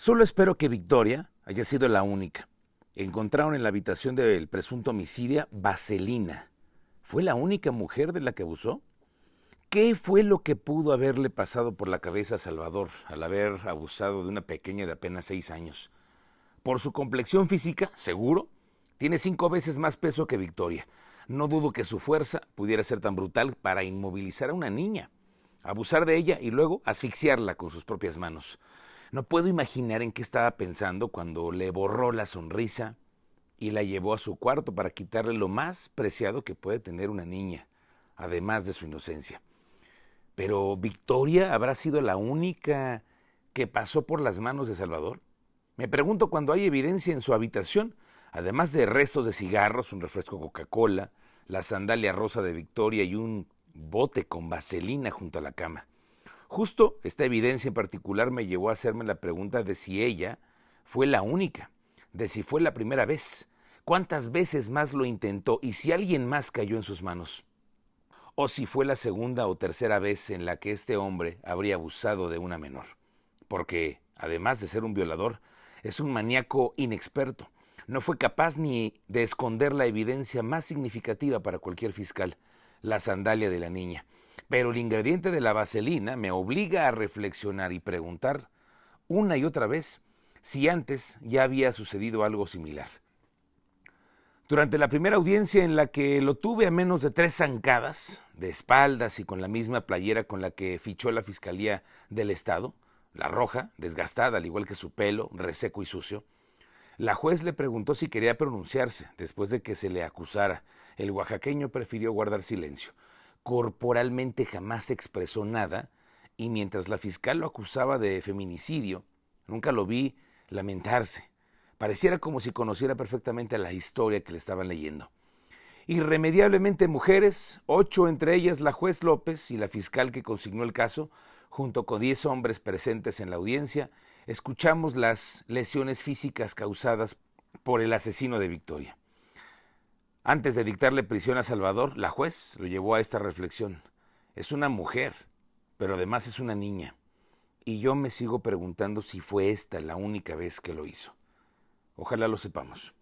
Solo espero que Victoria haya sido la única. Encontraron en la habitación del presunto homicidio vaselina. ¿Fue la única mujer de la que abusó? ¿Qué fue lo que pudo haberle pasado por la cabeza a Salvador al haber abusado de una pequeña de apenas seis años? Por su complexión física, seguro, tiene cinco veces más peso que Victoria. No dudo que su fuerza pudiera ser tan brutal para inmovilizar a una niña, abusar de ella y luego asfixiarla con sus propias manos. No puedo imaginar en qué estaba pensando cuando le borró la sonrisa y la llevó a su cuarto para quitarle lo más preciado que puede tener una niña, además de su inocencia. Pero Victoria habrá sido la única que pasó por las manos de Salvador. Me pregunto cuando hay evidencia en su habitación, además de restos de cigarros, un refresco Coca-Cola, la sandalia rosa de Victoria y un bote con vaselina junto a la cama. Justo esta evidencia en particular me llevó a hacerme la pregunta de si ella fue la única, de si fue la primera vez, cuántas veces más lo intentó y si alguien más cayó en sus manos, o si fue la segunda o tercera vez en la que este hombre habría abusado de una menor, porque, además de ser un violador, es un maníaco inexperto. No fue capaz ni de esconder la evidencia más significativa para cualquier fiscal, la sandalia de la niña. Pero el ingrediente de la vaselina me obliga a reflexionar y preguntar una y otra vez si antes ya había sucedido algo similar. Durante la primera audiencia en la que lo tuve a menos de tres zancadas, de espaldas y con la misma playera con la que fichó la Fiscalía del Estado, la roja, desgastada al igual que su pelo, reseco y sucio, la juez le preguntó si quería pronunciarse después de que se le acusara. El oaxaqueño prefirió guardar silencio. Corporalmente jamás expresó nada y mientras la fiscal lo acusaba de feminicidio, nunca lo vi lamentarse. Pareciera como si conociera perfectamente la historia que le estaban leyendo. Irremediablemente mujeres, ocho entre ellas la juez López y la fiscal que consignó el caso, junto con diez hombres presentes en la audiencia, escuchamos las lesiones físicas causadas por el asesino de Victoria. Antes de dictarle prisión a Salvador, la juez lo llevó a esta reflexión. Es una mujer, pero además es una niña. Y yo me sigo preguntando si fue esta la única vez que lo hizo. Ojalá lo sepamos.